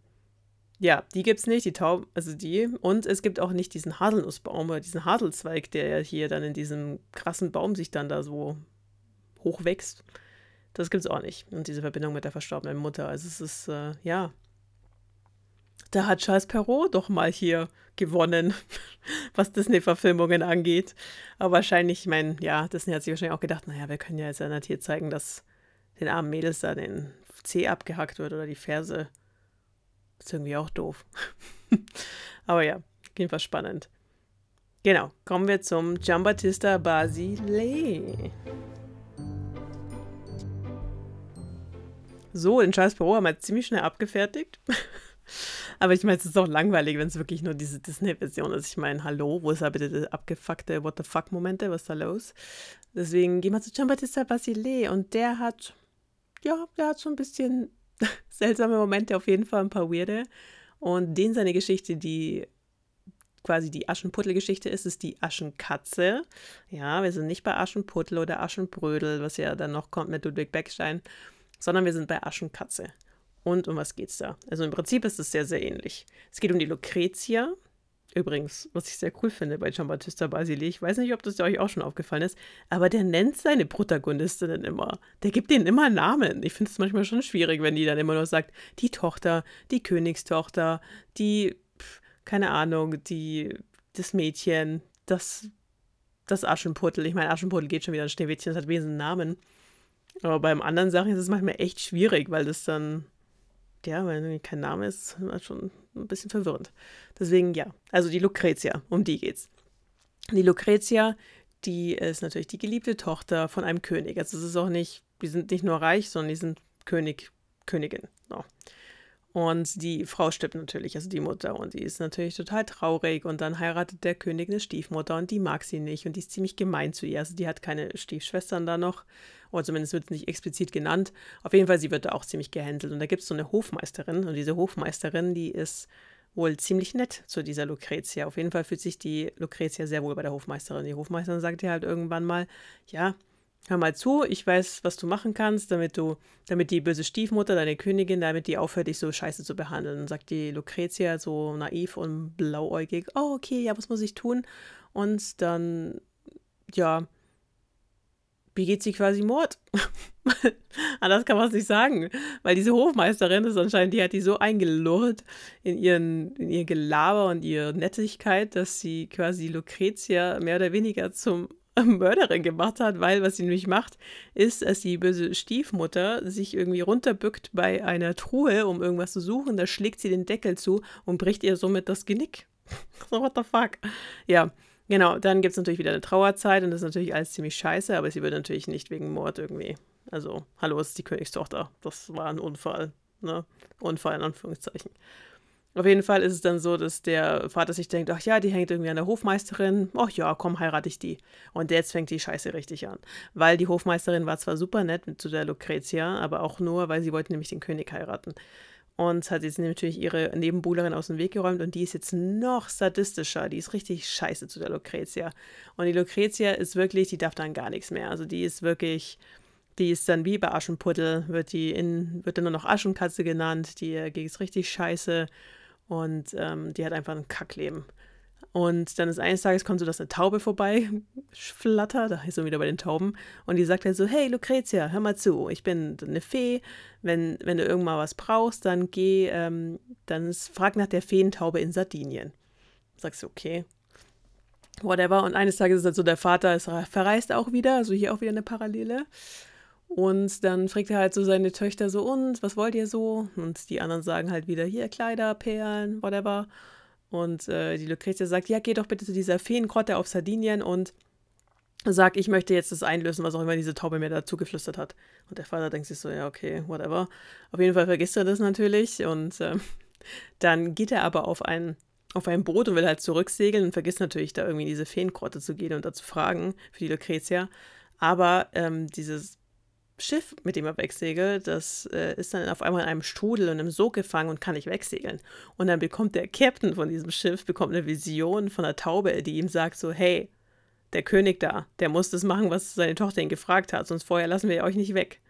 ja, die gibt es nicht, die Tauben, also die. Und es gibt auch nicht diesen Haselnussbaum oder diesen Haselzweig, der ja hier dann in diesem krassen Baum sich dann da so hochwächst. Das gibt es auch nicht. Und diese Verbindung mit der verstorbenen Mutter. Also es ist, äh, ja. Da hat Charles Perrault doch mal hier gewonnen, <laughs> was Disney-Verfilmungen angeht. Aber wahrscheinlich, ich meine, ja, Disney hat sich wahrscheinlich auch gedacht, naja, wir können ja jetzt ja hier zeigen, dass den armen Mädels da den Zeh abgehackt wird oder die Ferse. Ist irgendwie auch doof. <laughs> Aber ja, jedenfalls spannend. Genau, kommen wir zum Giambattista Basile. So, den scheiß Büro haben wir ziemlich schnell abgefertigt. <laughs> Aber ich meine, es ist auch langweilig, wenn es wirklich nur diese Disney-Version ist. Ich meine, hallo, wo ist da bitte das abgefuckte What the fuck-Momente? Was ist da los? Deswegen gehen wir zu Giambattista Basile und der hat, ja, der hat so ein bisschen <laughs> seltsame Momente, auf jeden Fall ein paar weirde. Und den seine Geschichte, die quasi die Aschenputtel-Geschichte ist, ist die Aschenkatze. Ja, wir sind nicht bei Aschenputtel oder Aschenbrödel, was ja dann noch kommt mit Ludwig Beckstein sondern wir sind bei Aschenkatze. Und um was geht's da? Also im Prinzip ist es sehr, sehr ähnlich. Es geht um die Lucretia. Übrigens, was ich sehr cool finde bei Giambattista Basile, ich weiß nicht, ob das euch auch schon aufgefallen ist, aber der nennt seine Protagonistinnen immer. Der gibt denen immer Namen. Ich finde es manchmal schon schwierig, wenn die dann immer nur sagt, die Tochter, die Königstochter, die, keine Ahnung, die, das Mädchen, das, das Aschenputtel. Ich meine, Aschenputtel geht schon wieder ein Schneewittchen, das hat wesentlich Namen. Aber beim anderen Sachen ist es manchmal echt schwierig, weil das dann, ja, wenn kein Name ist, ist schon ein bisschen verwirrend. Deswegen ja, also die Lucretia, um die geht's. Die Lucretia, die ist natürlich die geliebte Tochter von einem König. Also es ist auch nicht, die sind nicht nur reich, sondern die sind König, Königin. So. Und die Frau stirbt natürlich, also die Mutter, und die ist natürlich total traurig. Und dann heiratet der König eine Stiefmutter und die mag sie nicht und die ist ziemlich gemein zu ihr. Also die hat keine Stiefschwestern da noch, oder zumindest wird es nicht explizit genannt. Auf jeden Fall, sie wird da auch ziemlich gehändelt. Und da gibt es so eine Hofmeisterin und diese Hofmeisterin, die ist wohl ziemlich nett zu dieser Lucretia. Auf jeden Fall fühlt sich die Lucretia sehr wohl bei der Hofmeisterin. Die Hofmeisterin sagt ihr halt irgendwann mal, ja, hör mal zu, ich weiß, was du machen kannst, damit du, damit die böse Stiefmutter, deine Königin, damit die aufhört, dich so scheiße zu behandeln. Und sagt die Lucretia so naiv und blauäugig, oh, okay, ja, was muss ich tun? Und dann, ja, begeht sie quasi Mord. <laughs> Anders kann man es nicht sagen. Weil diese Hofmeisterin ist anscheinend, die hat die so eingelurrt in, ihren, in ihr Gelaber und ihre Nettigkeit, dass sie quasi Lucretia mehr oder weniger zum <laughs> Mörderin gemacht hat, weil was sie nämlich macht, ist, dass die böse Stiefmutter sich irgendwie runterbückt bei einer Truhe, um irgendwas zu suchen. Da schlägt sie den Deckel zu und bricht ihr somit das Genick. <laughs> so, what the fuck? Ja, genau. Dann gibt es natürlich wieder eine Trauerzeit und das ist natürlich alles ziemlich scheiße, aber sie wird natürlich nicht wegen Mord irgendwie. Also, hallo, es ist die Königstochter. Das war ein Unfall. Ne? Unfall in Anführungszeichen. Auf jeden Fall ist es dann so, dass der Vater sich denkt, ach ja, die hängt irgendwie an der Hofmeisterin. Ach ja, komm, heirate ich die. Und jetzt fängt die Scheiße richtig an. Weil die Hofmeisterin war zwar super nett zu der Lucretia, aber auch nur, weil sie wollte nämlich den König heiraten. Und hat jetzt natürlich ihre Nebenbuhlerin aus dem Weg geräumt und die ist jetzt noch sadistischer. Die ist richtig scheiße zu der Lucretia. Und die Lucretia ist wirklich, die darf dann gar nichts mehr. Also die ist wirklich, die ist dann wie bei Aschenputtel, wird die in, wird dann nur noch Aschenkatze genannt. Die geht es richtig scheiße. Und ähm, die hat einfach ein Kackleben. Und dann ist eines Tages kommt so, dass eine Taube vorbei flattert, da ist so wieder bei den Tauben, und die sagt halt so, hey Lucretia, hör mal zu, ich bin eine Fee, wenn, wenn du irgendwann was brauchst, dann geh, ähm, dann frag nach der Feentaube in Sardinien. Sagst du, okay, whatever. Und eines Tages ist halt so, der Vater ist verreist auch wieder, also hier auch wieder eine Parallele. Und dann fragt er halt so seine Töchter so, und was wollt ihr so? Und die anderen sagen halt wieder, hier Kleider, Perlen, whatever. Und äh, die Lucretia sagt, ja, geh doch bitte zu dieser Feengrotte auf Sardinien und sag, ich möchte jetzt das einlösen, was auch immer diese Taube mir dazu geflüstert hat. Und der Vater denkt sich so, ja, okay, whatever. Auf jeden Fall vergisst er das natürlich und äh, <laughs> dann geht er aber auf ein auf ein Boot und will halt zurücksegeln und vergisst natürlich da irgendwie in diese Feengrotte zu gehen und da zu fragen für die Lucretia. Aber ähm, dieses Schiff, mit dem er wegsegelt, das äh, ist dann auf einmal in einem Strudel und im Sog gefangen und kann nicht wegsegeln. Und dann bekommt der Captain von diesem Schiff bekommt eine Vision von einer Taube, die ihm sagt so, hey, der König da, der muss das machen, was seine Tochter ihn gefragt hat, sonst vorher lassen wir euch nicht weg.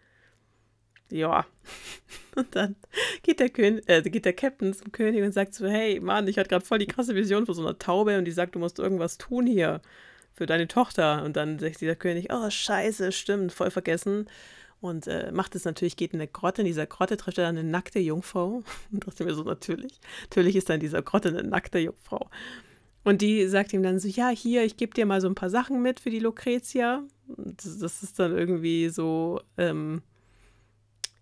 Ja. <laughs> Und dann geht der, König, äh, geht der Captain zum König und sagt so, hey, Mann, ich hatte gerade voll die krasse Vision von so einer Taube und die sagt, du musst irgendwas tun hier für deine Tochter. Und dann sagt dieser König, oh, scheiße, stimmt, voll vergessen. Und äh, macht es natürlich, geht in eine Grotte. In dieser Grotte trifft er dann eine nackte Jungfrau. <laughs> Und dachte mir so, natürlich. Natürlich ist da in dieser Grotte eine nackte Jungfrau. Und die sagt ihm dann so, ja, hier, ich gebe dir mal so ein paar Sachen mit für die Lucretia. Das, das ist dann irgendwie so, ähm,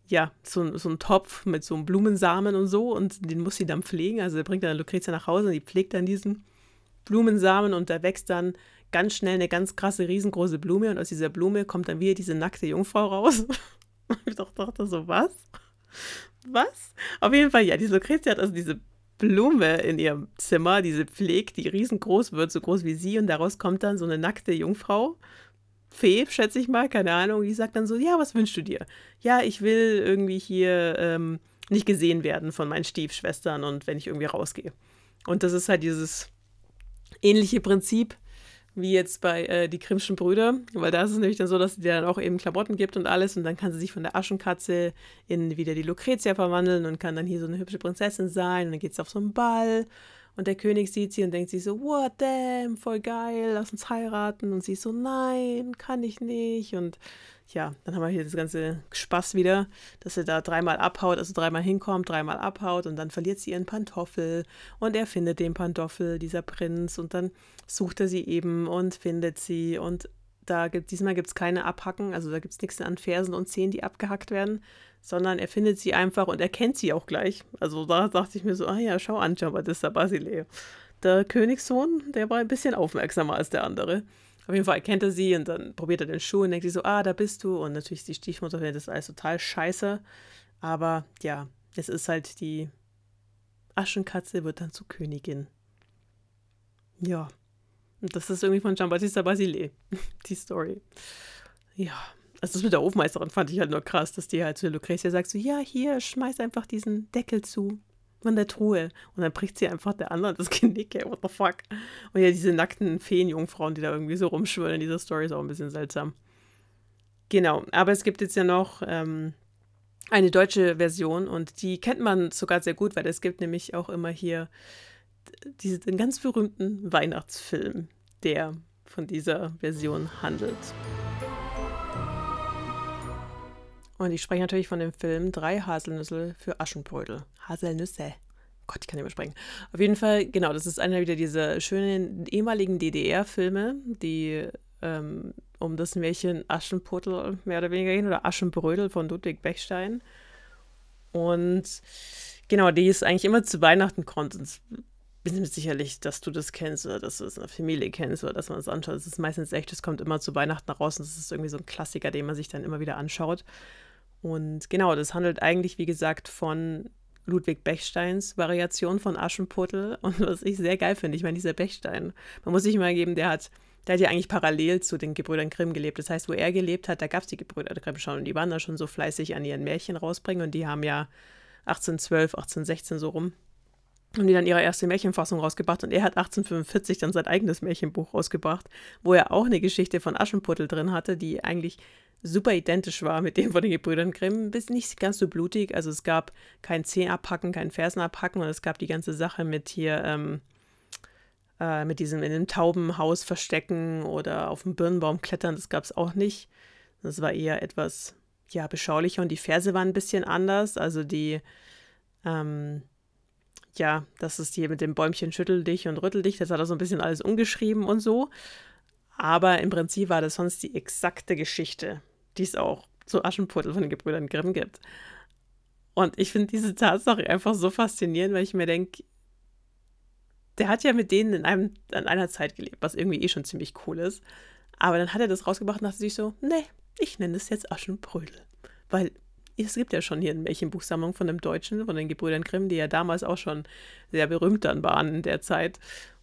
ja, so, so ein Topf mit so einem Blumensamen und so. Und den muss sie dann pflegen. Also er bringt dann Lucretia nach Hause und die pflegt dann diesen Blumensamen und da wächst dann ganz schnell eine ganz krasse, riesengroße Blume und aus dieser Blume kommt dann wieder diese nackte Jungfrau raus. <laughs> ich dachte so, was? Was? Auf jeden Fall, ja, diese Lucretia hat also diese Blume in ihrem Zimmer, diese pflegt, die riesengroß wird, so groß wie sie und daraus kommt dann so eine nackte Jungfrau. Fee, schätze ich mal, keine Ahnung, die sagt dann so, ja, was wünschst du dir? Ja, ich will irgendwie hier ähm, nicht gesehen werden von meinen Stiefschwestern und wenn ich irgendwie rausgehe. Und das ist halt dieses ähnliche Prinzip, wie jetzt bei äh, die Grimmschen Brüder, weil da ist es nämlich dann so, dass sie dir dann auch eben Klamotten gibt und alles und dann kann sie sich von der Aschenkatze in wieder die Lucretia verwandeln und kann dann hier so eine hübsche Prinzessin sein und dann geht es auf so einen Ball und der König sieht sie und denkt sich so, what damn, voll geil, lass uns heiraten. Und sie ist so, nein, kann ich nicht. Und ja, dann haben wir hier das ganze Spaß wieder, dass er da dreimal abhaut, also dreimal hinkommt, dreimal abhaut und dann verliert sie ihren Pantoffel und er findet den Pantoffel, dieser Prinz, und dann sucht er sie eben und findet sie und da gibt, diesmal gibt es keine Abhacken, also da gibt es nichts an Fersen und Zehen, die abgehackt werden, sondern er findet sie einfach und erkennt sie auch gleich. Also da dachte ich mir so, ah ja, schau an, Giambattista Basile. Der Königssohn, der war ein bisschen aufmerksamer als der andere. Auf jeden Fall erkennt er sie und dann probiert er den Schuh und denkt sich so, ah, da bist du. Und natürlich die Stiefmutter findet das alles total scheiße. Aber ja, es ist halt die Aschenkatze wird dann zur Königin. Ja. Das ist irgendwie von Giambattista Basile, <laughs> die Story. Ja. Also das mit der Hofmeisterin fand ich halt nur krass, dass die halt zu Lucretia sagt so, ja, hier, schmeiß einfach diesen Deckel zu von der Truhe. Und dann bricht sie einfach der andere das <laughs> Genick, ey, what the fuck. Und ja, diese nackten Feenjungfrauen, die da irgendwie so rumschwören in dieser Story, ist auch ein bisschen seltsam. Genau, aber es gibt jetzt ja noch ähm, eine deutsche Version und die kennt man sogar sehr gut, weil es gibt nämlich auch immer hier diesen ganz berühmten Weihnachtsfilm, der von dieser Version handelt. Und ich spreche natürlich von dem Film Drei Haselnüsse für Aschenbrödel. Haselnüsse. Gott, ich kann nicht mehr sprechen. Auf jeden Fall, genau, das ist einer wieder dieser schönen ehemaligen DDR-Filme, die ähm, um das Märchen Aschenputtel mehr oder weniger gehen oder Aschenbrödel von Ludwig Bechstein. Und genau, die ist eigentlich immer zu Weihnachten kommt. Bin mir sicherlich, dass du das kennst oder dass du es in der Familie kennst oder dass man es anschaut. Es ist meistens echt, es kommt immer zu Weihnachten raus und es ist irgendwie so ein Klassiker, den man sich dann immer wieder anschaut. Und genau, das handelt eigentlich, wie gesagt, von Ludwig Bechsteins Variation von Aschenputtel. <laughs> Und was ich sehr geil finde, ich meine, dieser Bechstein, man muss sich mal geben, der hat, der hat ja eigentlich parallel zu den Gebrüdern Grimm gelebt. Das heißt, wo er gelebt hat, da gab es die Gebrüder Grimm schon. Und die waren da schon so fleißig an ihren Märchen rausbringen. Und die haben ja 1812, 1816 so rum haben die dann ihre erste Märchenfassung rausgebracht und er hat 1845 dann sein eigenes Märchenbuch rausgebracht, wo er auch eine Geschichte von Aschenputtel drin hatte, die eigentlich super identisch war mit dem von den Gebrüdern Grimm, bis nicht ganz so blutig. Also es gab kein Zeh abhacken, kein Fersen abhacken und es gab die ganze Sache mit hier, ähm, äh, mit diesem in einem Taubenhaus verstecken oder auf dem Birnenbaum klettern, das gab es auch nicht. Das war eher etwas, ja, beschaulicher und die Verse waren ein bisschen anders. Also die, ähm, ja, das ist hier mit dem Bäumchen schüttel dich und rüttel dich, das hat er so ein bisschen alles umgeschrieben und so. Aber im Prinzip war das sonst die exakte Geschichte, die es auch zu Aschenputtel von den Gebrüdern Grimm gibt. Und ich finde diese Tatsache einfach so faszinierend, weil ich mir denke, der hat ja mit denen in, einem, in einer Zeit gelebt, was irgendwie eh schon ziemlich cool ist. Aber dann hat er das rausgebracht und dachte sich so, nee, ich nenne es jetzt Aschenbrödel. Weil es gibt ja schon hier eine Märchenbuchsammlung von dem Deutschen, von den Gebrüdern Grimm, die ja damals auch schon sehr berühmt dann waren in der Zeit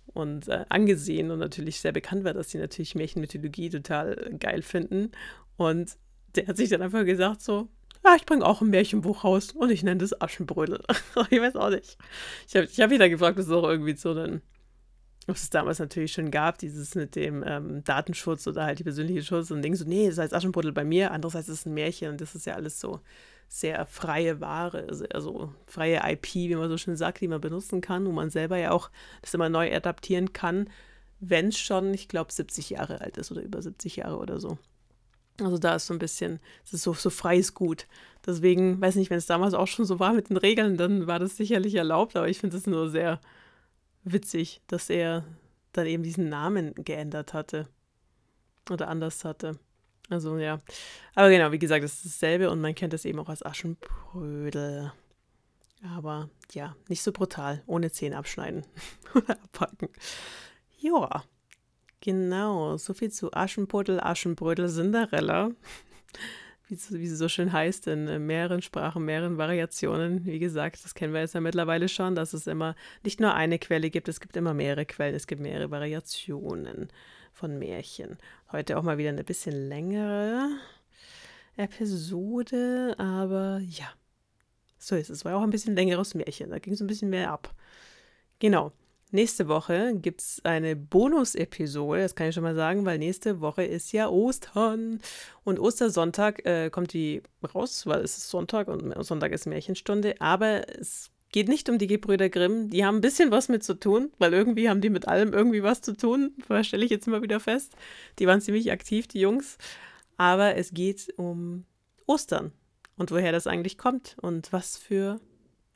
und äh, angesehen und natürlich sehr bekannt war, dass sie natürlich Märchenmythologie total geil finden. Und der hat sich dann einfach gesagt so, ja, ich bringe auch ein Märchenbuch raus und ich nenne das Aschenbrödel. <laughs> ich weiß auch nicht. Ich habe ich hab wieder gefragt, das ist auch irgendwie so ein ob es damals natürlich schon gab, dieses mit dem ähm, Datenschutz oder halt die persönliche Schutz und Ding so, nee, das heißt Aschenputtel bei mir, andererseits ist es ein Märchen und das ist ja alles so sehr freie Ware, also, also freie IP, wie man so schön sagt, die man benutzen kann, wo man selber ja auch das immer neu adaptieren kann, wenn es schon, ich glaube, 70 Jahre alt ist oder über 70 Jahre oder so. Also da ist so ein bisschen, es ist so, so freies Gut. Deswegen, weiß nicht, wenn es damals auch schon so war mit den Regeln, dann war das sicherlich erlaubt, aber ich finde es nur sehr, witzig, dass er dann eben diesen Namen geändert hatte oder anders hatte. Also ja. Aber genau, wie gesagt, es ist dasselbe und man kennt es eben auch als Aschenbrödel. Aber ja, nicht so brutal, ohne Zähne abschneiden <laughs> oder abpacken. Ja, genau, so viel zu Aschenputtel, Aschenbrödel, Cinderella wie, wie sie so schön heißt, in mehreren Sprachen, mehreren Variationen. Wie gesagt, das kennen wir jetzt ja mittlerweile schon, dass es immer nicht nur eine Quelle gibt, es gibt immer mehrere Quellen, es gibt mehrere Variationen von Märchen. Heute auch mal wieder eine bisschen längere Episode, aber ja, so ist es. War auch ein bisschen längeres Märchen, da ging es ein bisschen mehr ab. Genau. Nächste Woche gibt es eine Bonus-Episode, das kann ich schon mal sagen, weil nächste Woche ist ja Ostern. Und Ostersonntag äh, kommt die raus, weil es ist Sonntag und Sonntag ist Märchenstunde. Aber es geht nicht um die Gebrüder Grimm. Die haben ein bisschen was mit zu tun, weil irgendwie haben die mit allem irgendwie was zu tun. Das stelle ich jetzt immer wieder fest. Die waren ziemlich aktiv, die Jungs. Aber es geht um Ostern und woher das eigentlich kommt und was für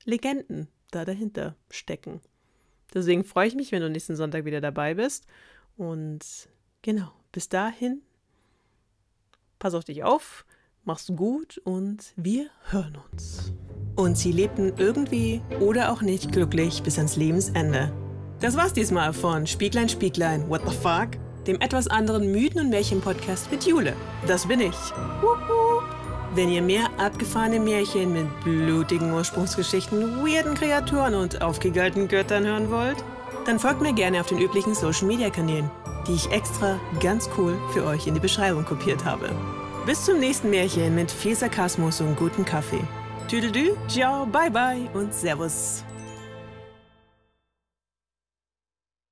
Legenden da dahinter stecken. Deswegen freue ich mich, wenn du nächsten Sonntag wieder dabei bist. Und genau, bis dahin, pass auf dich auf, mach's gut und wir hören uns. Und sie lebten irgendwie oder auch nicht glücklich bis ans Lebensende. Das war's diesmal von Spieglein, Spieglein, What the Fuck? Dem etwas anderen Mythen- und Märchen-Podcast mit Jule. Das bin ich. Wuhu. Wenn ihr mehr abgefahrene Märchen mit blutigen Ursprungsgeschichten, weirden Kreaturen und aufgegalten Göttern hören wollt, dann folgt mir gerne auf den üblichen Social Media Kanälen, die ich extra ganz cool für euch in die Beschreibung kopiert habe. Bis zum nächsten Märchen mit viel Sarkasmus und gutem Kaffee. Tüdelü, ciao, bye bye und Servus.